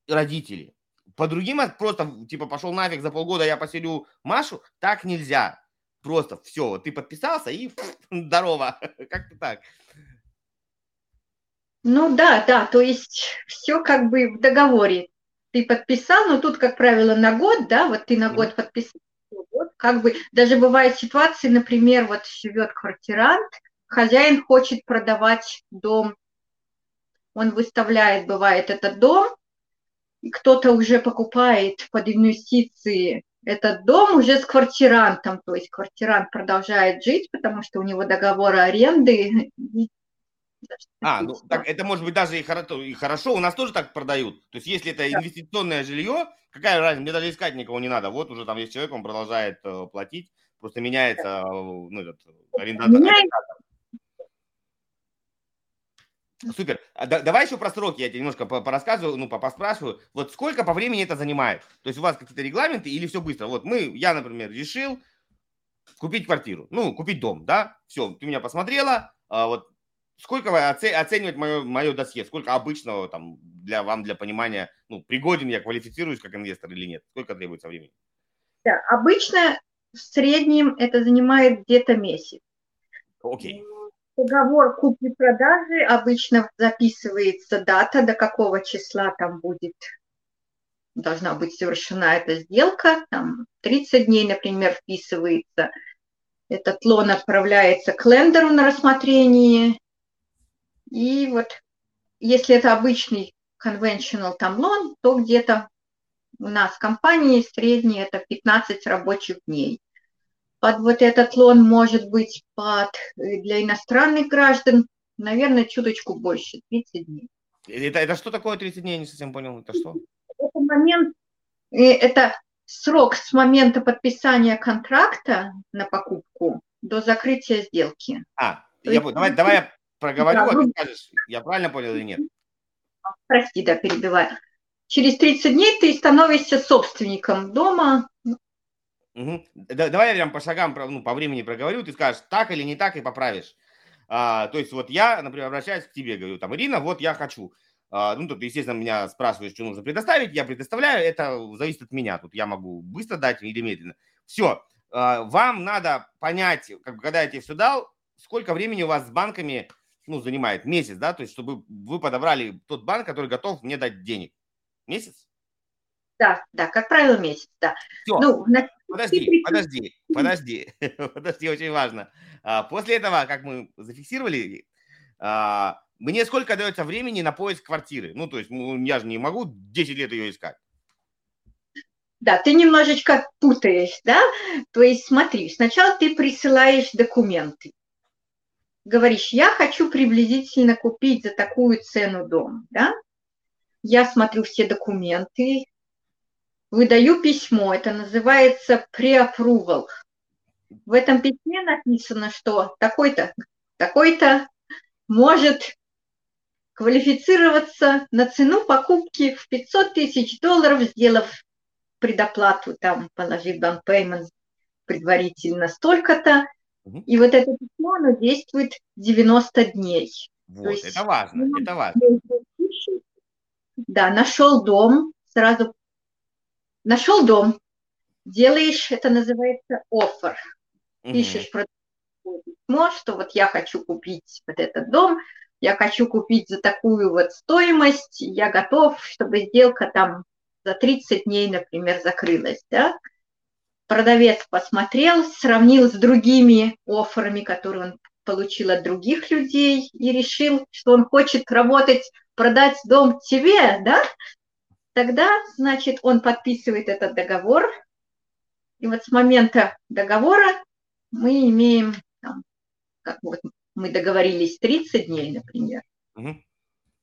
родители. По другим просто, типа, пошел нафиг, за полгода я поселю Машу, так нельзя. Просто все, ты подписался и [LAUGHS] здорово. [LAUGHS] Как-то так. Ну да, да, то есть все как бы в договоре. Ты подписал, но тут, как правило, на год, да, вот ты на год подписал, вот, как бы даже бывают ситуации, например, вот живет квартирант, хозяин хочет продавать дом он выставляет, бывает, этот дом, и кто-то уже покупает под инвестиции этот дом уже с квартирантом, то есть квартирант продолжает жить, потому что у него договор аренды. А, ну так это может быть даже и хорошо, и хорошо, у нас тоже так продают. То есть если это инвестиционное жилье, какая разница, мне даже искать никого не надо. Вот уже там есть человек, он продолжает э, платить, просто меняется э, ну, этот, арендатор. Меняется, Супер. А да, давай еще про сроки я тебе немножко порассказываю, ну, поспрашиваю. Вот сколько по времени это занимает? То есть у вас какие-то регламенты или все быстро? Вот мы, я, например, решил купить квартиру, ну, купить дом, да? Все, ты меня посмотрела, а вот сколько вы оце, оценивать мое, мое досье? Сколько обычного там для вам, для понимания, ну, пригоден я, квалифицируюсь как инвестор или нет? Сколько требуется времени? Да, обычно в среднем это занимает где-то месяц. Окей. Okay. Договор купли-продажи обычно записывается дата, до какого числа там будет, должна быть совершена эта сделка, там 30 дней, например, вписывается. Этот лон отправляется к лендеру на рассмотрение. И вот если это обычный conventional там лон, то где-то у нас в компании средний это 15 рабочих дней под вот этот лон может быть под э, для иностранных граждан, наверное, чуточку больше, 30 дней. Это, это что такое 30 дней, я не совсем понял, это что? Это момент, э, это срок с момента подписания контракта на покупку до закрытия сделки. А, я понял. Давай, давай я проговорю, да, а ты ну скажешь, я правильно понял или нет? Прости, да, перебиваю. Через 30 дней ты становишься собственником дома, Угу. Давай я прям по шагам, ну, по времени проговорю, ты скажешь так или не так и поправишь. А, то есть вот я, например, обращаюсь к тебе, говорю, там, Ирина, вот я хочу. А, ну, тут, естественно, меня спрашиваешь, что нужно предоставить, я предоставляю, это зависит от меня. Тут я могу быстро дать или медленно. Все, а, вам надо понять, как, когда я тебе все дал, сколько времени у вас с банками ну, занимает? Месяц, да? То есть, чтобы вы подобрали тот банк, который готов мне дать денег. Месяц? Да, да, как правило, месяц, да. Все. Ну, подожди, подожди, [LAUGHS] подожди, [LAUGHS] подожди, очень важно. А, после этого, как мы зафиксировали, а, мне сколько дается времени на поиск квартиры? Ну, то есть, ну, я же не могу 10 лет ее искать. Да, ты немножечко путаешь, да? То есть смотри, сначала ты присылаешь документы. Говоришь, я хочу приблизительно купить за такую цену дом, да? Я смотрю все документы, выдаю письмо, это называется pre-approval. В этом письме написано, что такой-то, такой-то может квалифицироваться на цену покупки в 500 тысяч долларов, сделав предоплату там положил down payment предварительно столько-то, угу. и вот это письмо, оно действует 90 дней. Вот, есть, это важно, ну, это важно. Да, нашел дом, сразу нашел дом, делаешь, это называется офер. Угу. Пишешь про письмо, что вот я хочу купить вот этот дом, я хочу купить за такую вот стоимость, я готов, чтобы сделка там за 30 дней, например, закрылась, да. Продавец посмотрел, сравнил с другими офферами, которые он получил от других людей, и решил, что он хочет работать, продать дом тебе, да, тогда, значит, он подписывает этот договор, и вот с момента договора мы имеем, там, как вот мы договорились 30 дней, например. Угу.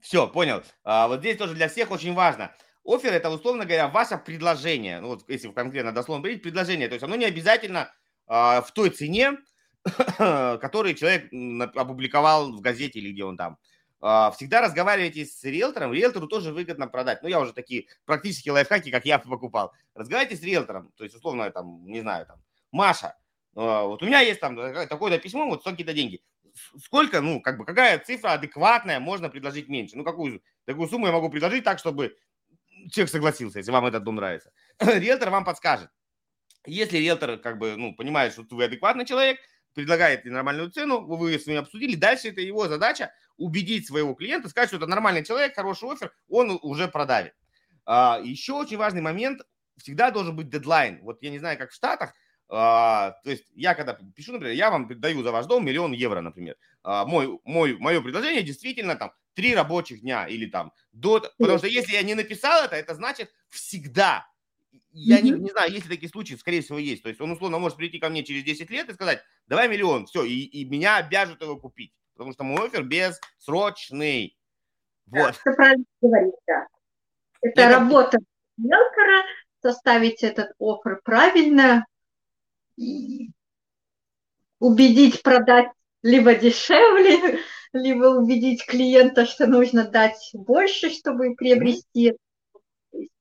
Все, понял. А, вот здесь тоже для всех очень важно. Офер это, условно говоря, ваше предложение. Ну, вот если конкретно дословно говорить, предложение. То есть оно не обязательно а, в той цене, [COUGHS] которую человек опубликовал в газете или где он там. А, всегда разговаривайте с риэлтором. Риэлтору тоже выгодно продать. Ну, я уже такие практически лайфхаки, как я покупал. Разговаривайте с риэлтором. То есть, условно, там, не знаю, там, Маша, а, вот у меня есть там такое-то письмо, вот столько-то деньги сколько, ну, как бы, какая цифра адекватная можно предложить меньше? Ну, какую, такую сумму я могу предложить так, чтобы человек согласился, если вам этот дом нравится. [LAUGHS] Риэлтор вам подскажет. Если риэлтор, как бы, ну, понимает, что вы адекватный человек, предлагает нормальную цену, вы с ним обсудили, дальше это его задача убедить своего клиента, сказать, что это нормальный человек, хороший офер, он уже продавит. А, еще очень важный момент, всегда должен быть дедлайн. Вот я не знаю, как в Штатах, а, то есть я когда пишу, например, я вам даю за ваш дом миллион евро, например. А, мой, мой, мое предложение действительно там три рабочих дня или там до... Потому что если я не написал это, это значит всегда. Я не, не знаю, есть ли такие случаи, скорее всего, есть. То есть он условно может прийти ко мне через 10 лет и сказать, давай миллион, все, и, и меня обяжут его купить. Потому что мой офер бессрочный. Вот. Да, правильно говоришь, да. Это, это работа риэлтора, составить этот офер правильно, убедить продать либо дешевле, либо убедить клиента, что нужно дать больше, чтобы приобрести.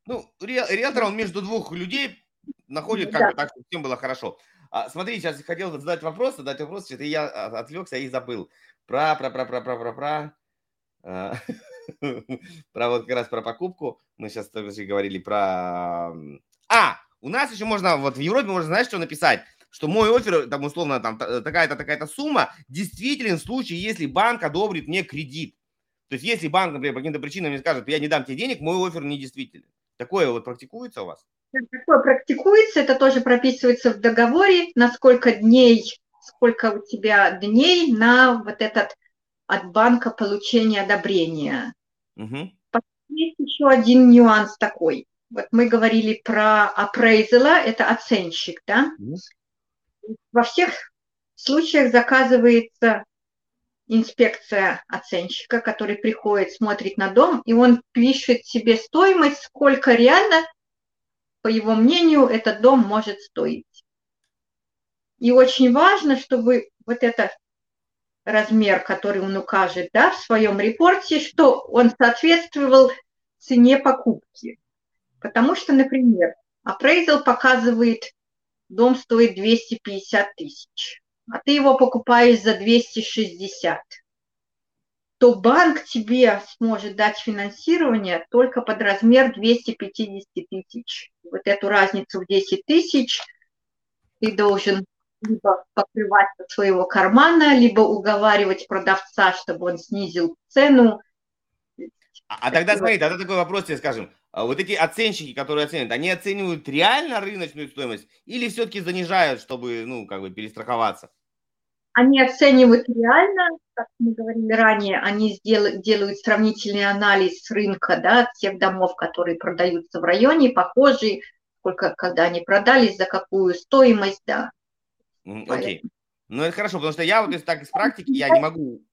Ну, риэлтор, он между двух людей находит, как да. бы так, чтобы всем было хорошо. А, смотри, сейчас хотел задать вопрос, задать вопрос, что-то я отвлекся и забыл. Про, про, про, про, про, про, про. А, [LAUGHS] про вот как раз про покупку. Мы сейчас тоже говорили про... А, у нас еще можно, вот в Европе можно, знаешь, что написать? Что мой офер, там, условно, там, такая-то, такая-то сумма, действителен в случае, если банк одобрит мне кредит. То есть, если банк, например, по каким-то причинам мне скажет, я не дам тебе денег, мой офер недействителен. Такое вот практикуется у вас? Такое практикуется, это тоже прописывается в договоре, на сколько дней, сколько у тебя дней на вот этот от банка получение одобрения. Угу. Есть еще один нюанс такой. Вот мы говорили про апрейзела, это оценщик, да? Mm. Во всех случаях заказывается инспекция оценщика, который приходит, смотрит на дом, и он пишет себе стоимость, сколько реально, по его мнению, этот дом может стоить. И очень важно, чтобы вот этот размер, который он укажет да, в своем репорте, что он соответствовал цене покупки. Потому что, например, appraisal показывает, дом стоит 250 тысяч, а ты его покупаешь за 260, то банк тебе сможет дать финансирование только под размер 250 тысяч. Вот эту разницу в 10 тысяч ты должен либо покрывать со своего кармана, либо уговаривать продавца, чтобы он снизил цену. А, а тогда смотри, тогда такой вопрос тебе скажем. А вот эти оценщики, которые оценивают, они оценивают реально рыночную стоимость или все-таки занижают, чтобы, ну, как бы перестраховаться? Они оценивают реально, как мы говорили ранее, они сделают, делают сравнительный анализ рынка, да, тех домов, которые продаются в районе, похожие, сколько, когда они продались, за какую стоимость, да. Окей. Okay. Ну, это хорошо, потому что я вот из, так из практики, я не могу...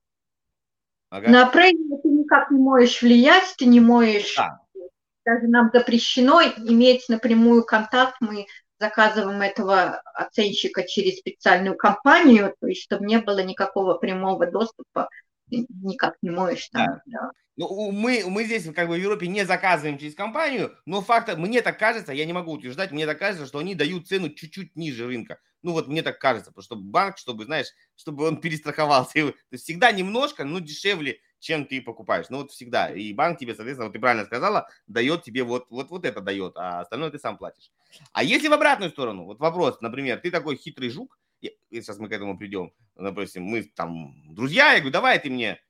Ага. На апрейзинг ты никак не можешь влиять, ты не можешь... Да даже нам запрещено иметь напрямую контакт, мы заказываем этого оценщика через специальную компанию, то есть чтобы не было никакого прямого доступа, никак не можешь там. Да. Да. Ну, мы, мы здесь как бы в Европе не заказываем через компанию, но факт, мне так кажется, я не могу утверждать, мне так кажется, что они дают цену чуть-чуть ниже рынка. Ну вот мне так кажется, потому что банк, чтобы, знаешь, чтобы он перестраховался. Есть всегда немножко, но дешевле, чем ты покупаешь. Ну вот всегда. И банк тебе, соответственно, вот ты правильно сказала, дает тебе вот, вот, вот это дает, а остальное ты сам платишь. А если в обратную сторону, вот вопрос, например, ты такой хитрый жук, сейчас мы к этому придем, допустим, мы там друзья, я говорю, давай ты мне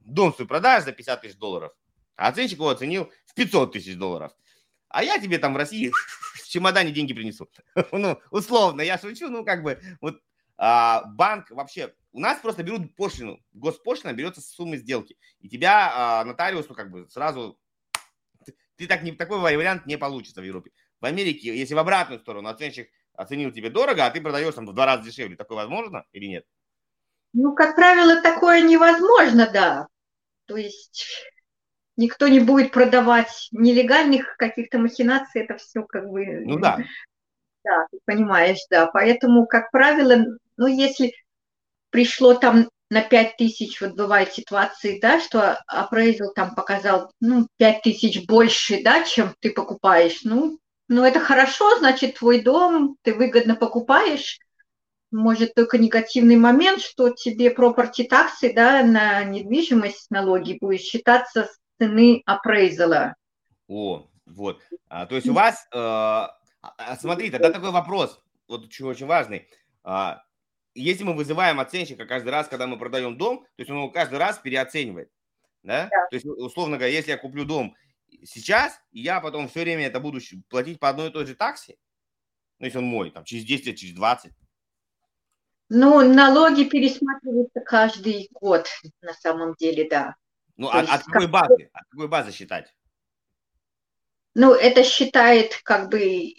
дом свой продашь за 50 тысяч долларов, а оценщик его оценил в 500 тысяч долларов. А я тебе там в России [LAUGHS] в чемодане деньги принесу. [LAUGHS] ну, условно, я шучу, ну, как бы, вот а, банк вообще, у нас просто берут пошлину, госпошлина берется с суммы сделки, и тебя а, нотариус, ну, как бы, сразу, ты так не, такой вариант не получится в Европе. В Америке, если в обратную сторону оценщик оценил тебе дорого, а ты продаешь там в два раза дешевле, такое возможно или нет? Ну, как правило, такое невозможно, да. То есть никто не будет продавать нелегальных каких-то махинаций, это все как бы... Ну да. [LAUGHS] Да, ты понимаешь, да. Поэтому, как правило, ну, если пришло там на 5 тысяч, вот бывают ситуации, да, что appraisal там показал, ну, 5 тысяч больше, да, чем ты покупаешь, ну, ну, это хорошо, значит, твой дом, ты выгодно покупаешь, может только негативный момент, что тебе property таксы да, на недвижимость налоги будет считаться с цены апрейзала. О, вот. А, то есть у вас, э, а, смотри, тогда такой вопрос, вот очень, очень важный. А, если мы вызываем оценщика каждый раз, когда мы продаем дом, то есть он его каждый раз переоценивает. Да? да. То есть, условно говоря, если я куплю дом сейчас, я потом все время это буду платить по одной и той же таксе, ну, если он мой, там, через 10 через 20, ну, налоги пересматриваются каждый год, на самом деле, да. Ну, а, от какой как... базы? От какой базы считать? Ну, это считает как бы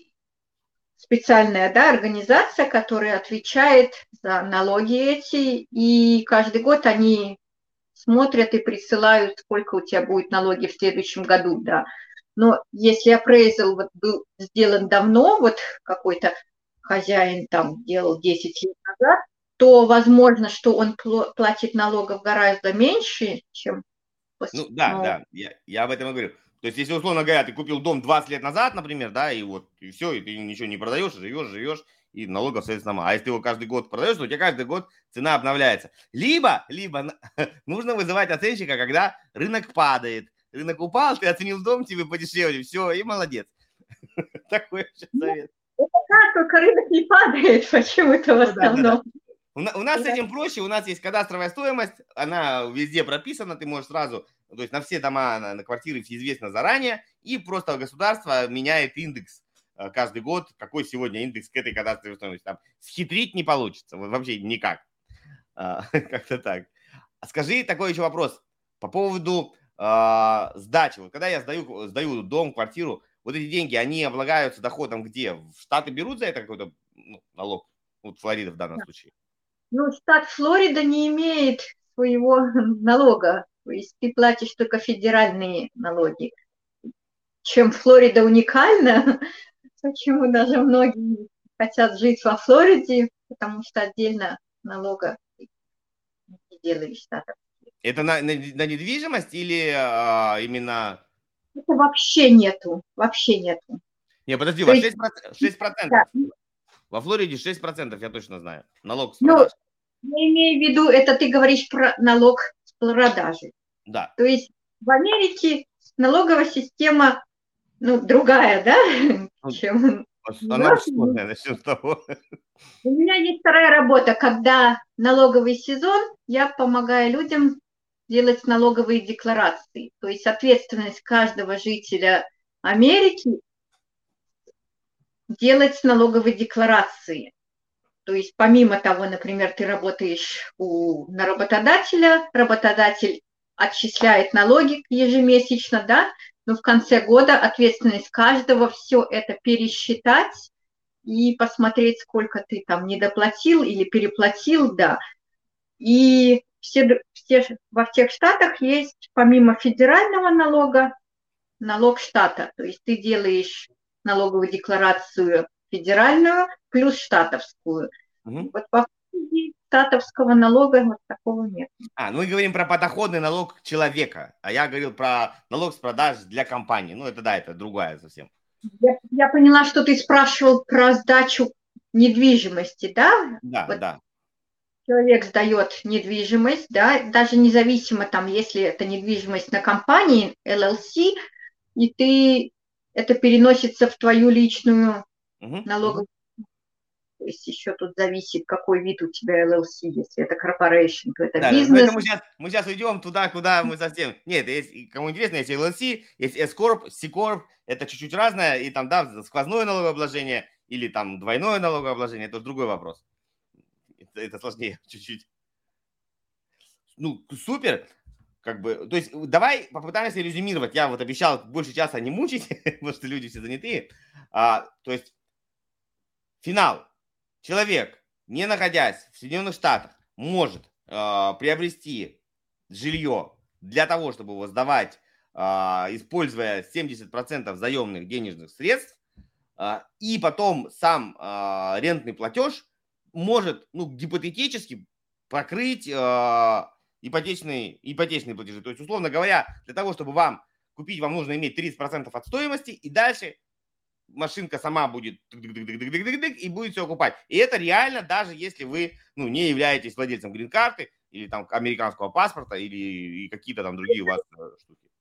специальная да, организация, которая отвечает за налоги эти, и каждый год они смотрят и присылают, сколько у тебя будет налоги в следующем году, да. Но если appraisal вот был сделан давно, вот какой-то хозяин там делал 10 лет назад, то возможно, что он платит налогов гораздо меньше, чем... Ну да, ну, да, я, я об этом и говорю. То есть, если, условно говоря, ты купил дом 20 лет назад, например, да, и вот, и все, и ты ничего не продаешь, живешь, живешь, и налогов, соответственно, А если ты его каждый год продаешь, то у тебя каждый год цена обновляется. Либо, либо [LAUGHS] нужно вызывать оценщика, когда рынок падает. Рынок упал, ты оценил дом, тебе подешевле, все, и молодец. [LAUGHS] Такой совет. Это как, только рынок не падает почему-то в ну основном. У нас с этим проще, у нас есть кадастровая стоимость, она везде прописана, ты можешь сразу, то есть на все дома, на, на квартиры все известно заранее, и просто государство меняет индекс э, каждый год, какой сегодня индекс к этой кадастровой стоимости. Там схитрить не получится, вообще никак. А, [LAUGHS] как-то так. Скажи такой еще вопрос по поводу а, сдачи. Вот когда я сдаю, сдаю дом, квартиру, вот эти деньги, они облагаются доходом где? В Штаты берут за это какой-то ну, налог? Вот Флорида в данном да. случае. Ну, штат Флорида не имеет своего [LAUGHS] налога. То есть ты платишь только федеральные налоги. Чем Флорида уникальна, [LAUGHS] почему даже многие хотят жить во Флориде, потому что отдельно налога не делали штатов. Это на, на, на недвижимость или а, именно это вообще нету, вообще нету. Не, подожди, у вас 6%, 6%. Да. Во Флориде 6%, я точно знаю. Налог с продажи. Ну, я имею в виду, это ты говоришь про налог с продажи. Да. То есть в Америке налоговая система, ну, другая, да, ну, чем... Она сложная, начнем с того. У меня есть вторая работа, когда налоговый сезон, я помогаю людям делать налоговые декларации. То есть ответственность каждого жителя Америки делать налоговые декларации. То есть помимо того, например, ты работаешь у, на работодателя, работодатель отчисляет налоги ежемесячно, да, но в конце года ответственность каждого все это пересчитать и посмотреть, сколько ты там недоплатил или переплатил, да. И все, все, во всех штатах есть помимо федерального налога налог штата. То есть ты делаешь налоговую декларацию федеральную плюс штатовскую. Угу. Вот по статовского налога вот такого нет. А, ну мы говорим про подоходный налог человека, а я говорил про налог с продаж для компании. Ну это да, это другая совсем. Я, я поняла, что ты спрашивал про сдачу недвижимости, да? Да, вот да. Человек сдает недвижимость, да, даже независимо там, если это недвижимость на компании LLC, и ты это переносится в твою личную угу, налоговую то есть еще тут зависит, какой вид у тебя LLC, если это corporation, то это да, бизнес. Это мы, сейчас, мы сейчас уйдем туда, куда мы совсем... Нет, если, кому интересно, есть LLC, есть S-Corp, C-Corp, это чуть-чуть разное, и там, да, сквозное налогообложение или там двойное налогообложение, это другой вопрос. Это, это сложнее [LAUGHS] чуть-чуть. Ну, супер. Как бы, то есть давай попытаемся резюмировать. Я вот обещал больше часа не мучить, [LAUGHS] потому что люди все занятые. А, то есть финал человек, не находясь в Соединенных Штатах, может э, приобрести жилье для того, чтобы его сдавать, э, используя 70% заемных денежных средств, э, и потом сам э, рентный платеж может ну, гипотетически покрыть э, ипотечные, ипотечные платежи. То есть, условно говоря, для того, чтобы вам купить, вам нужно иметь 30% от стоимости, и дальше машинка сама будет и будет все окупать. И это реально, даже если вы ну, не являетесь владельцем грин-карты или там американского паспорта или какие-то там другие у вас э, штуки.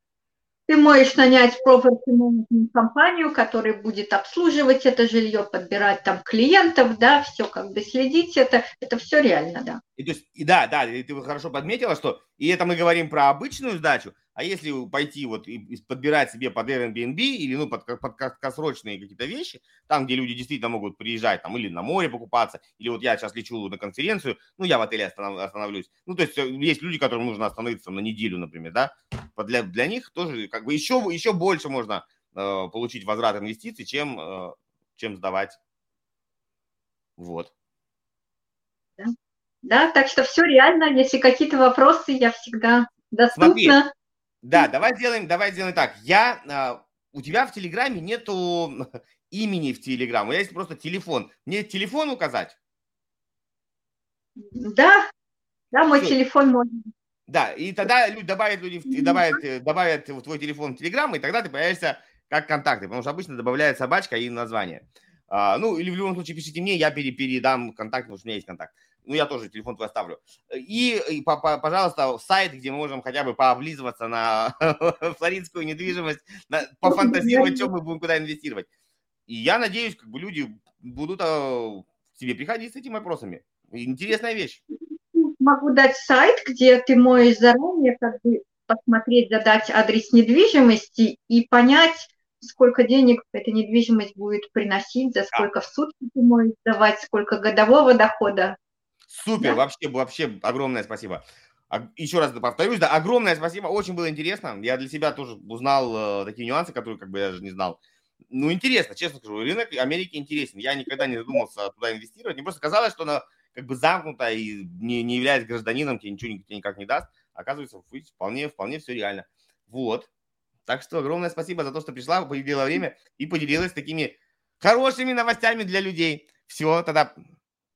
Ты можешь нанять management компанию, которая будет обслуживать это жилье, подбирать там клиентов, да, все как бы следить это, это все реально, да. И, то есть, и да, да, и ты хорошо подметила, что и это мы говорим про обычную сдачу, а если пойти вот и подбирать себе под Airbnb или ну под, под краткосрочные какие-то вещи, там, где люди действительно могут приезжать, там или на море покупаться, или вот я сейчас лечу на конференцию, ну я в отеле останов, остановлюсь. Ну то есть э, есть люди, которым нужно остановиться на неделю, например, да. Для, для них тоже как бы еще, еще больше можно э, получить возврат инвестиций, чем, э, чем сдавать. Вот. Да. да, так что все реально. Если какие-то вопросы, я всегда доступна. Смотри, да, давай сделаем, давай сделаем так. Я, а, у тебя в Телеграме нету [LAUGHS] имени в Телеграм, у меня есть просто телефон. Мне телефон указать? Да, да, мой Все. телефон можно. Да, и тогда люди добавят, люди добавят, э, добавят твой телефон в Телеграм, и тогда ты появишься как контакты, потому что обычно добавляет собачка и название. А, ну, или в любом случае пишите мне, я пере, передам контакт, потому что у меня есть контакт ну, я тоже телефон твой оставлю. И, и по, по, пожалуйста, сайт, где мы можем хотя бы пооблизываться на [LAUGHS] флоридскую недвижимость, на, пофантазировать, что мы будем куда инвестировать. И я надеюсь, как бы люди будут а, к тебе приходить с этими вопросами. Интересная вещь. Могу дать сайт, где ты можешь заранее как бы посмотреть, задать адрес недвижимости и понять, сколько денег эта недвижимость будет приносить, за сколько в сутки ты можешь давать, сколько годового дохода Супер, да. вообще, вообще огромное спасибо. Еще раз повторюсь, да, огромное спасибо, очень было интересно. Я для себя тоже узнал э, такие нюансы, которые как бы я даже не знал. Ну, интересно, честно скажу, рынок Америки интересен. Я никогда не задумался туда инвестировать. Мне просто казалось, что она как бы замкнута и не, не являясь гражданином, тебе ничего тебе никак не даст. Оказывается, вполне, вполне все реально. Вот. Так что огромное спасибо за то, что пришла, поделила время и поделилась такими хорошими новостями для людей. Все, тогда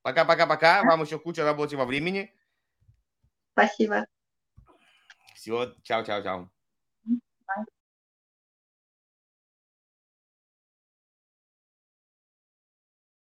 Пока-пока-пока. Вам еще куча рабочего времени. Спасибо. Все, чао-чао-чао.